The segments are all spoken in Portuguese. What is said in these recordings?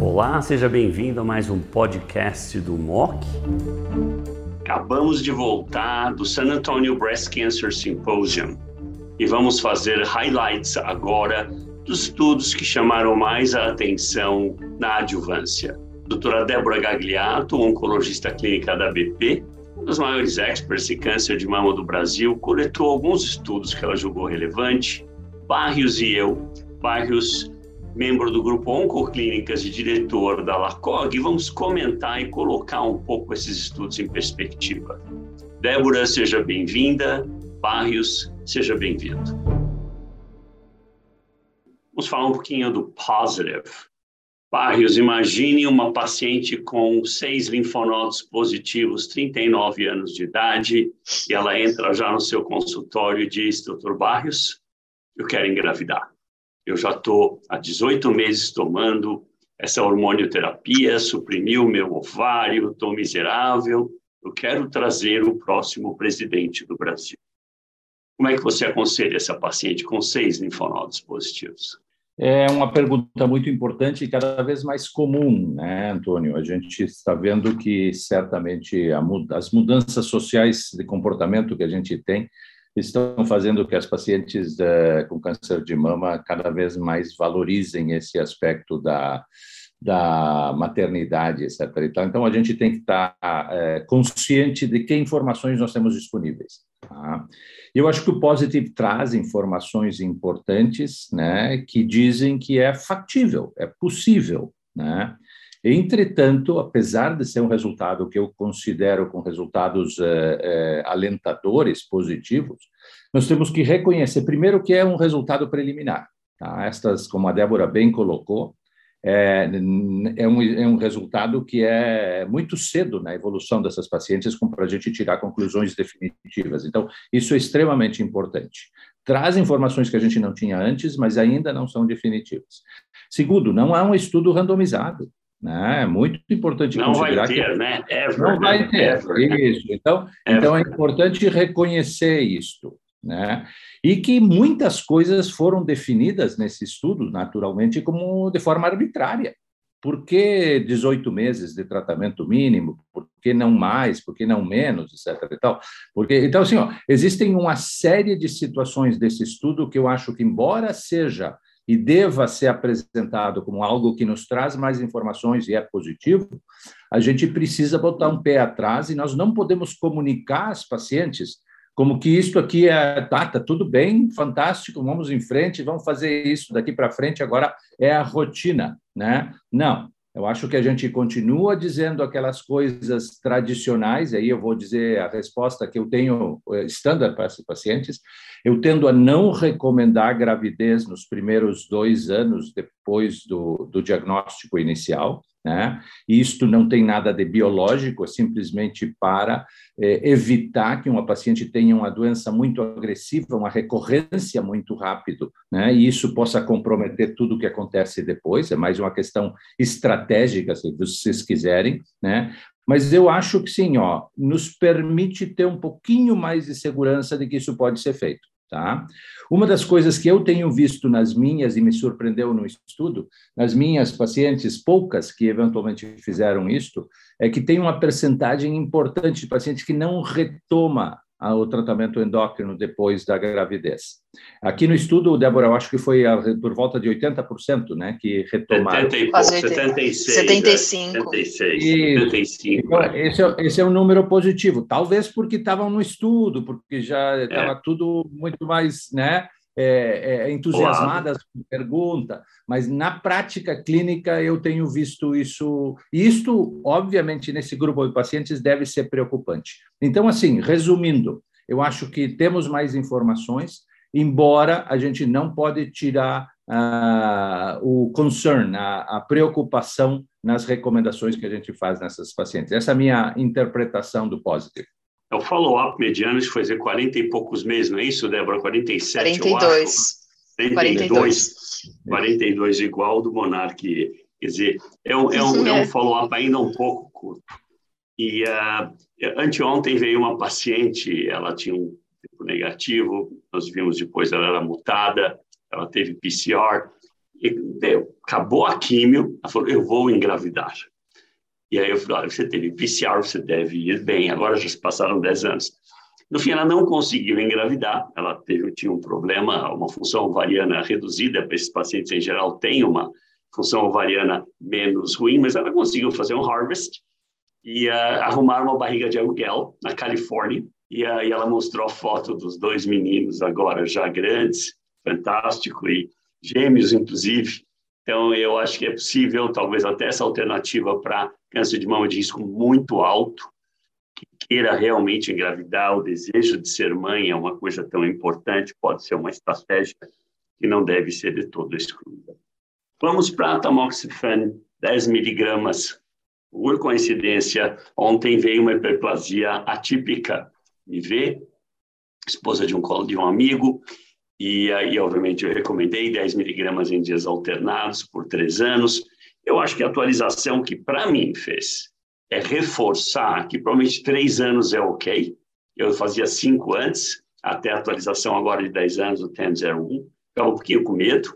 Olá, seja bem-vindo a mais um podcast do MOC. Acabamos de voltar do San Antonio Breast Cancer Symposium e vamos fazer highlights agora dos estudos que chamaram mais a atenção na adjuvância. doutora Débora Gagliato, oncologista clínica da BP, uma das maiores experts em câncer de mama do Brasil, coletou alguns estudos que ela julgou relevante. Barrios e eu, Barrios, membro do grupo Oncoclínicas e diretor da LACOG, vamos comentar e colocar um pouco esses estudos em perspectiva. Débora, seja bem-vinda. Barrios, seja bem-vindo. Vamos falar um pouquinho do positive. Barrios, imagine uma paciente com seis linfonodos positivos, 39 anos de idade, e ela entra já no seu consultório e diz, doutor Barrios, eu quero engravidar. Eu já estou há 18 meses tomando essa hormonioterapia, suprimiu meu ovário, estou miserável, eu quero trazer o próximo presidente do Brasil. Como é que você aconselha essa paciente com seis linfonodos positivos? É uma pergunta muito importante e cada vez mais comum, né, Antônio? A gente está vendo que certamente as mudanças sociais de comportamento que a gente tem estão fazendo que as pacientes eh, com câncer de mama cada vez mais valorizem esse aspecto da, da maternidade, etc. Então, a gente tem que estar é, consciente de que informações nós temos disponíveis. Tá? Eu acho que o Positive traz informações importantes, né, que dizem que é factível, é possível, né? Entretanto, apesar de ser um resultado que eu considero com resultados é, é, alentadores, positivos, nós temos que reconhecer primeiro que é um resultado preliminar. Tá? Estas, como a Débora bem colocou, é, é, um, é um resultado que é muito cedo na evolução dessas pacientes para a gente tirar conclusões definitivas. Então, isso é extremamente importante. Traz informações que a gente não tinha antes, mas ainda não são definitivas. Segundo, não há um estudo randomizado. Né? É muito importante não considerar vai ter, que né? Ever, não vai né? ter. Ever, isso. Então, então é importante reconhecer isto né? E que muitas coisas foram definidas nesse estudo, naturalmente, como de forma arbitrária. Por que 18 meses de tratamento mínimo? Por que não mais? Por que não menos? Etc. E tal. Porque, então, assim, ó, existem uma série de situações desse estudo que eu acho que, embora seja e deva ser apresentado como algo que nos traz mais informações e é positivo, a gente precisa botar um pé atrás e nós não podemos comunicar às pacientes como que isto aqui é, tá, tá tudo bem, fantástico, vamos em frente, vamos fazer isso daqui para frente, agora é a rotina, né? Não, eu acho que a gente continua dizendo aquelas coisas tradicionais, aí eu vou dizer a resposta que eu tenho eh, estándar para esses pacientes. Eu tendo a não recomendar gravidez nos primeiros dois anos depois do, do diagnóstico inicial. Né? Isto não tem nada de biológico, é simplesmente para é, evitar que uma paciente tenha uma doença muito agressiva, uma recorrência muito rápido, né? e isso possa comprometer tudo o que acontece depois, é mais uma questão estratégica, se vocês quiserem, né? Mas eu acho que sim, ó, nos permite ter um pouquinho mais de segurança de que isso pode ser feito. Tá? Uma das coisas que eu tenho visto nas minhas, e me surpreendeu no estudo, nas minhas pacientes, poucas que eventualmente fizeram isto, é que tem uma percentagem importante de pacientes que não retoma o tratamento endócrino depois da gravidez. Aqui no estudo, Débora, eu acho que foi por volta de 80%, né, que retomaram. 70 76. 75. 76, 75. Então, esse, é, esse é um número positivo. Talvez porque estavam no estudo, porque já estava é. tudo muito mais, né, é, é, entusiasmadas com pergunta, mas na prática clínica eu tenho visto isso. E isto, obviamente, nesse grupo de pacientes deve ser preocupante. Então, assim, resumindo, eu acho que temos mais informações, embora a gente não pode tirar uh, o concern, a, a preocupação nas recomendações que a gente faz nessas pacientes. Essa é a minha interpretação do positivo. É o follow-up mediano de fazer 40 e poucos meses, não é isso, Débora? 47, 42. eu acho. 42. 42, igual do Monark. Quer dizer, é um, é um, é um follow-up ainda um pouco curto. E uh, anteontem veio uma paciente, ela tinha um tipo negativo, nós vimos depois ela era mutada, ela teve PCR, E, deu, acabou a químio, ela falou, eu vou engravidar. E aí eu falei, olha, você teve PCR, você deve ir bem, agora já se passaram 10 anos. No fim, ela não conseguiu engravidar, ela teve, tinha um problema, uma função ovariana reduzida, esses pacientes em geral têm uma função ovariana menos ruim, mas ela conseguiu fazer um harvest e uh, arrumar uma barriga de aluguel na Califórnia, e, uh, e ela mostrou a foto dos dois meninos agora já grandes, fantástico, e gêmeos, inclusive. Então, eu acho que é possível, talvez até essa alternativa para câncer de mama de risco muito alto, que queira realmente engravidar, o desejo de ser mãe é uma coisa tão importante, pode ser uma estratégia que não deve ser de todo excluída. Vamos para a tamoxifen, 10 miligramas. Por coincidência, ontem veio uma hiperplasia atípica. Vê, esposa de um, de um amigo, e aí, obviamente, eu recomendei 10 miligramas em dias alternados por três anos. Eu acho que a atualização que para mim fez é reforçar que provavelmente três anos é ok. Eu fazia cinco antes, até a atualização agora de 10 anos, o 1001. Ficava um pouquinho com medo.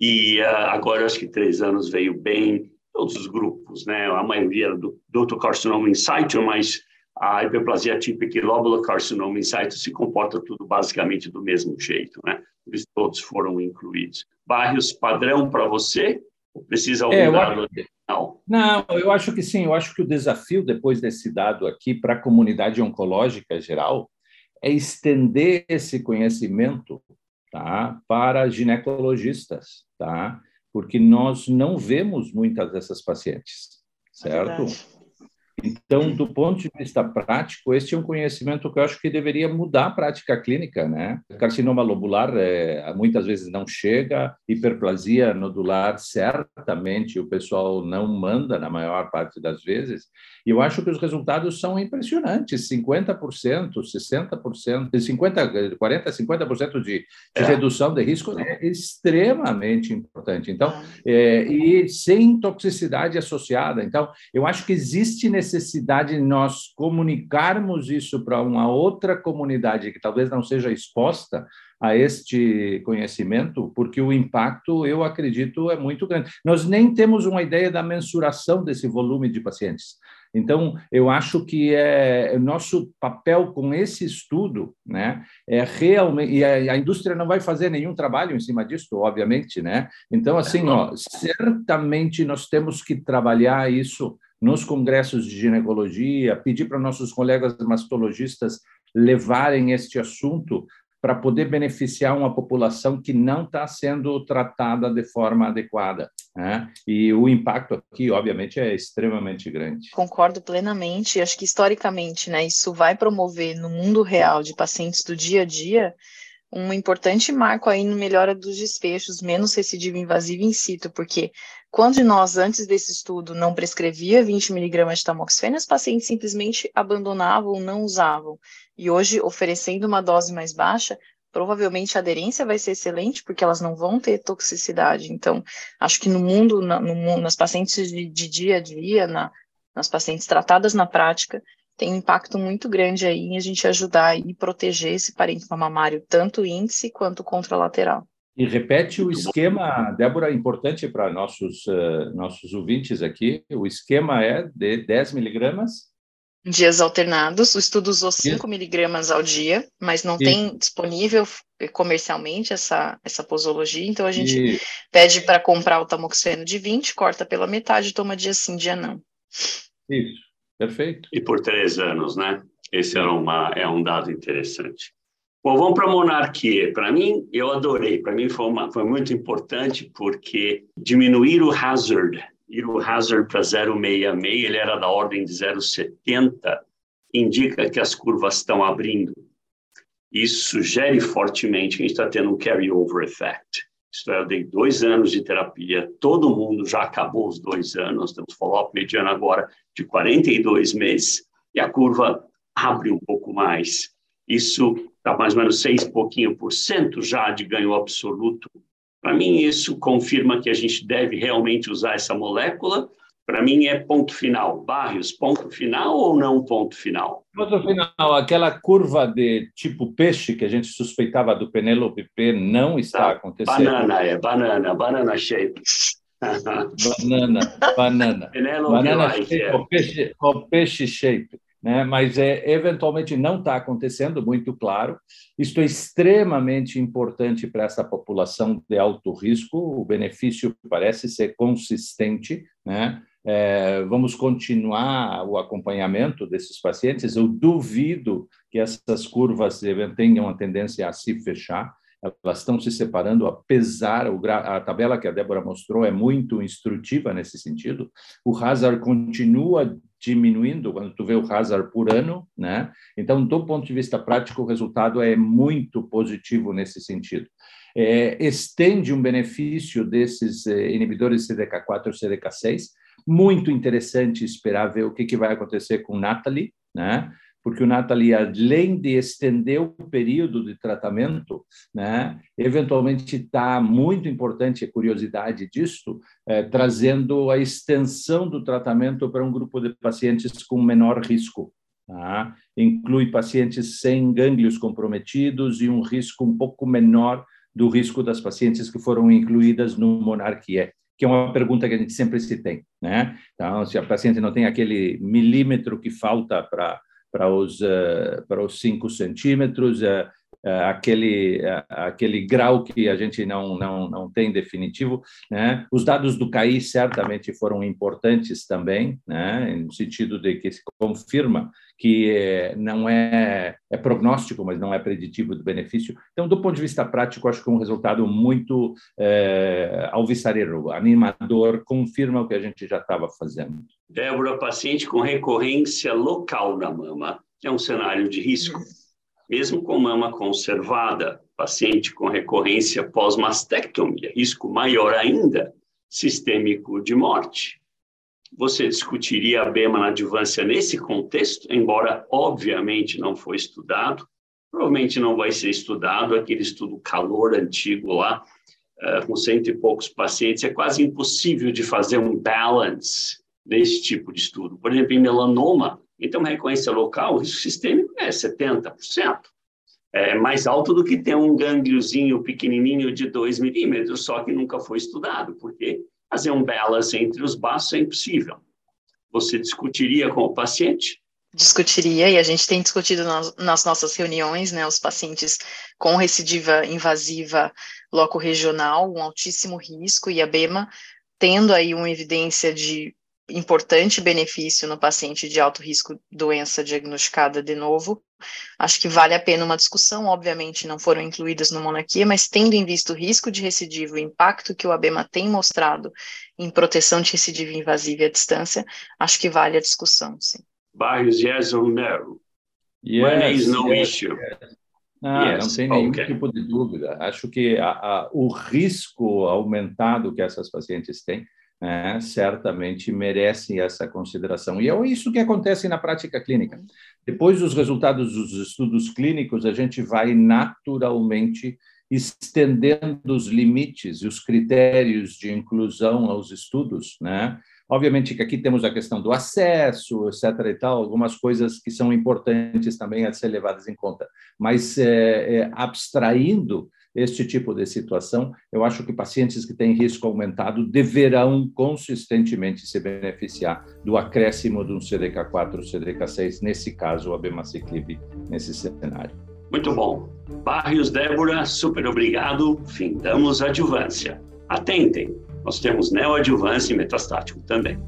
E uh, agora acho que três anos veio bem, todos os grupos, né? A maioria do doutor carcinoma in situ, mas a hiperplasia típica e lóbulo carcinoma in situ se comporta tudo basicamente do mesmo jeito, né? Todos foram incluídos. Barrios padrão para você? Precisa algum é, dado adicional? Não, eu acho que sim. Eu acho que o desafio depois desse dado aqui para a comunidade oncológica geral é estender esse conhecimento tá, para ginecologistas, tá? Porque nós não vemos muitas dessas pacientes, certo? É então, do ponto de vista prático, este é um conhecimento que eu acho que deveria mudar a prática clínica, né? Carcinoma lobular é, muitas vezes não chega, hiperplasia nodular certamente o pessoal não manda na maior parte das vezes, e eu acho que os resultados são impressionantes, 50%, 60%, 50, 40, 50% de, de é. redução de risco é extremamente importante. Então, é, e sem toxicidade associada. Então, eu acho que existe necessidade necessidade de nós comunicarmos isso para uma outra comunidade que talvez não seja exposta a este conhecimento, porque o impacto, eu acredito, é muito grande. Nós nem temos uma ideia da mensuração desse volume de pacientes. Então, eu acho que é, nosso papel com esse estudo, né, é realmente e a, a, indústria não vai fazer nenhum trabalho em cima disso, obviamente, né? Então, assim, ó, certamente nós temos que trabalhar isso nos congressos de ginecologia, pedir para nossos colegas mastologistas levarem este assunto para poder beneficiar uma população que não está sendo tratada de forma adequada. Né? E o impacto aqui, obviamente, é extremamente grande. Concordo plenamente. Acho que historicamente, né, isso vai promover no mundo real de pacientes do dia a dia um importante marco aí no melhora dos desfechos, menos recidiva invasiva in situ, porque quando nós, antes desse estudo, não prescrevia 20 miligramas de tamoxifeno, os pacientes simplesmente abandonavam ou não usavam. E hoje, oferecendo uma dose mais baixa, provavelmente a aderência vai ser excelente, porque elas não vão ter toxicidade. Então, acho que no mundo, na, no, nas pacientes de, de, dia a dia, na, nas pacientes tratadas na prática, tem um impacto muito grande aí em a gente ajudar e proteger esse parênquima mamário, tanto índice quanto contralateral. E repete o esquema, Débora, importante para nossos, uh, nossos ouvintes aqui, o esquema é de 10 miligramas? Dias alternados, o estudo usou 5 miligramas ao dia, mas não e... tem disponível comercialmente essa, essa posologia, então a gente e... pede para comprar o tamoxifeno de 20, corta pela metade, toma dia sim, dia não. Isso, perfeito. E por três anos, né? Esse era uma, é um dado interessante. Bom, vamos para a monarquia. Para mim, eu adorei. Para mim foi, uma, foi muito importante porque diminuir o hazard, ir o hazard para 0,66, ele era da ordem de 0,70, indica que as curvas estão abrindo. Isso sugere fortemente que a gente está tendo um carry-over effect. Isto é, eu dei dois anos de terapia, todo mundo já acabou os dois anos, temos follow-up mediano agora de 42 meses, e a curva abre um pouco mais. Isso está mais ou menos seis pouquinho por cento já de ganho absoluto. Para mim, isso confirma que a gente deve realmente usar essa molécula Para mim é ponto final. Barrios, ponto final ou não ponto final? Ponto final. Aquela curva de tipo peixe que a gente suspeitava do Penelope P não está tá. acontecendo. Banana, é banana, banana shape. banana, banana. Penelope banana shape, yeah. o peixe, o peixe shape né? mas é, eventualmente não está acontecendo, muito claro. Isto é extremamente importante para essa população de alto risco, o benefício parece ser consistente. Né? É, vamos continuar o acompanhamento desses pacientes. Eu duvido que essas curvas tenham a tendência a se fechar elas estão se separando, apesar, a tabela que a Débora mostrou é muito instrutiva nesse sentido. O hazard continua diminuindo quando tu vê o hazard por ano, né? Então, do ponto de vista prático, o resultado é muito positivo nesse sentido. É, estende um benefício desses eh, inibidores CDK4 e CDK6, muito interessante esperar ver o que, que vai acontecer com Natalie, né? porque o Nathalie, além de estender o período de tratamento, né, eventualmente está muito importante a curiosidade disso, é, trazendo a extensão do tratamento para um grupo de pacientes com menor risco. Tá? Inclui pacientes sem gânglios comprometidos e um risco um pouco menor do risco das pacientes que foram incluídas no Monarquie que é uma pergunta que a gente sempre se tem, né? Então, se a paciente não tem aquele milímetro que falta para para os, uh, para os 5 centímetros, uh, aquele, aquele grau que a gente não, não, não tem definitivo. Né? Os dados do CAI certamente foram importantes também, né? no sentido de que se confirma que é, não é, é prognóstico, mas não é preditivo do benefício. Então, do ponto de vista prático, acho que é um resultado muito é, alvissareiro, animador, confirma o que a gente já estava fazendo. Débora, paciente com recorrência local na mama, é um cenário de risco. Mesmo com mama conservada, paciente com recorrência pós-mastectomia, risco maior ainda, sistêmico de morte. Você discutiria a BEMA na adjuvância nesse contexto, embora obviamente não foi estudado, provavelmente não vai ser estudado, aquele estudo calor antigo lá, uh, com cento e poucos pacientes, é quase impossível de fazer um balance desse tipo de estudo. Por exemplo, em melanoma, então, recorrência local, o risco sistêmico é 70%. É mais alto do que ter um gângliozinho pequenininho de 2 milímetros, só que nunca foi estudado, porque fazer um balance entre os baços é impossível. Você discutiria com o paciente? Discutiria, e a gente tem discutido nas, nas nossas reuniões, né, os pacientes com recidiva invasiva loco-regional, um altíssimo risco, e a BEMA tendo aí uma evidência de importante benefício no paciente de alto risco doença diagnosticada de novo. Acho que vale a pena uma discussão, obviamente não foram incluídas no monarquia, mas tendo em vista o risco de recidiva, o impacto que o ABEMA tem mostrado em proteção de recidiva invasiva e à distância, acho que vale a discussão, sim. Barrios, yes or no? Yes, When is no yes, issue? Yes. Ah, yes, não tem nenhum okay. tipo de dúvida. Acho que a, a, o risco aumentado que essas pacientes têm né, certamente merecem essa consideração. E é isso que acontece na prática clínica. Depois dos resultados dos estudos clínicos, a gente vai naturalmente estendendo os limites e os critérios de inclusão aos estudos, né? Obviamente que aqui temos a questão do acesso, etc. e tal, algumas coisas que são importantes também a ser levadas em conta. Mas é, é, abstraindo este tipo de situação, eu acho que pacientes que têm risco aumentado deverão consistentemente se beneficiar do acréscimo de um CDK4 CDK6, nesse caso, o abemaciclib, nesse cenário. Muito bom. Barrios Débora, super obrigado. Findamos a adjuvância. Atentem, nós temos neoadjuvância e metastático também.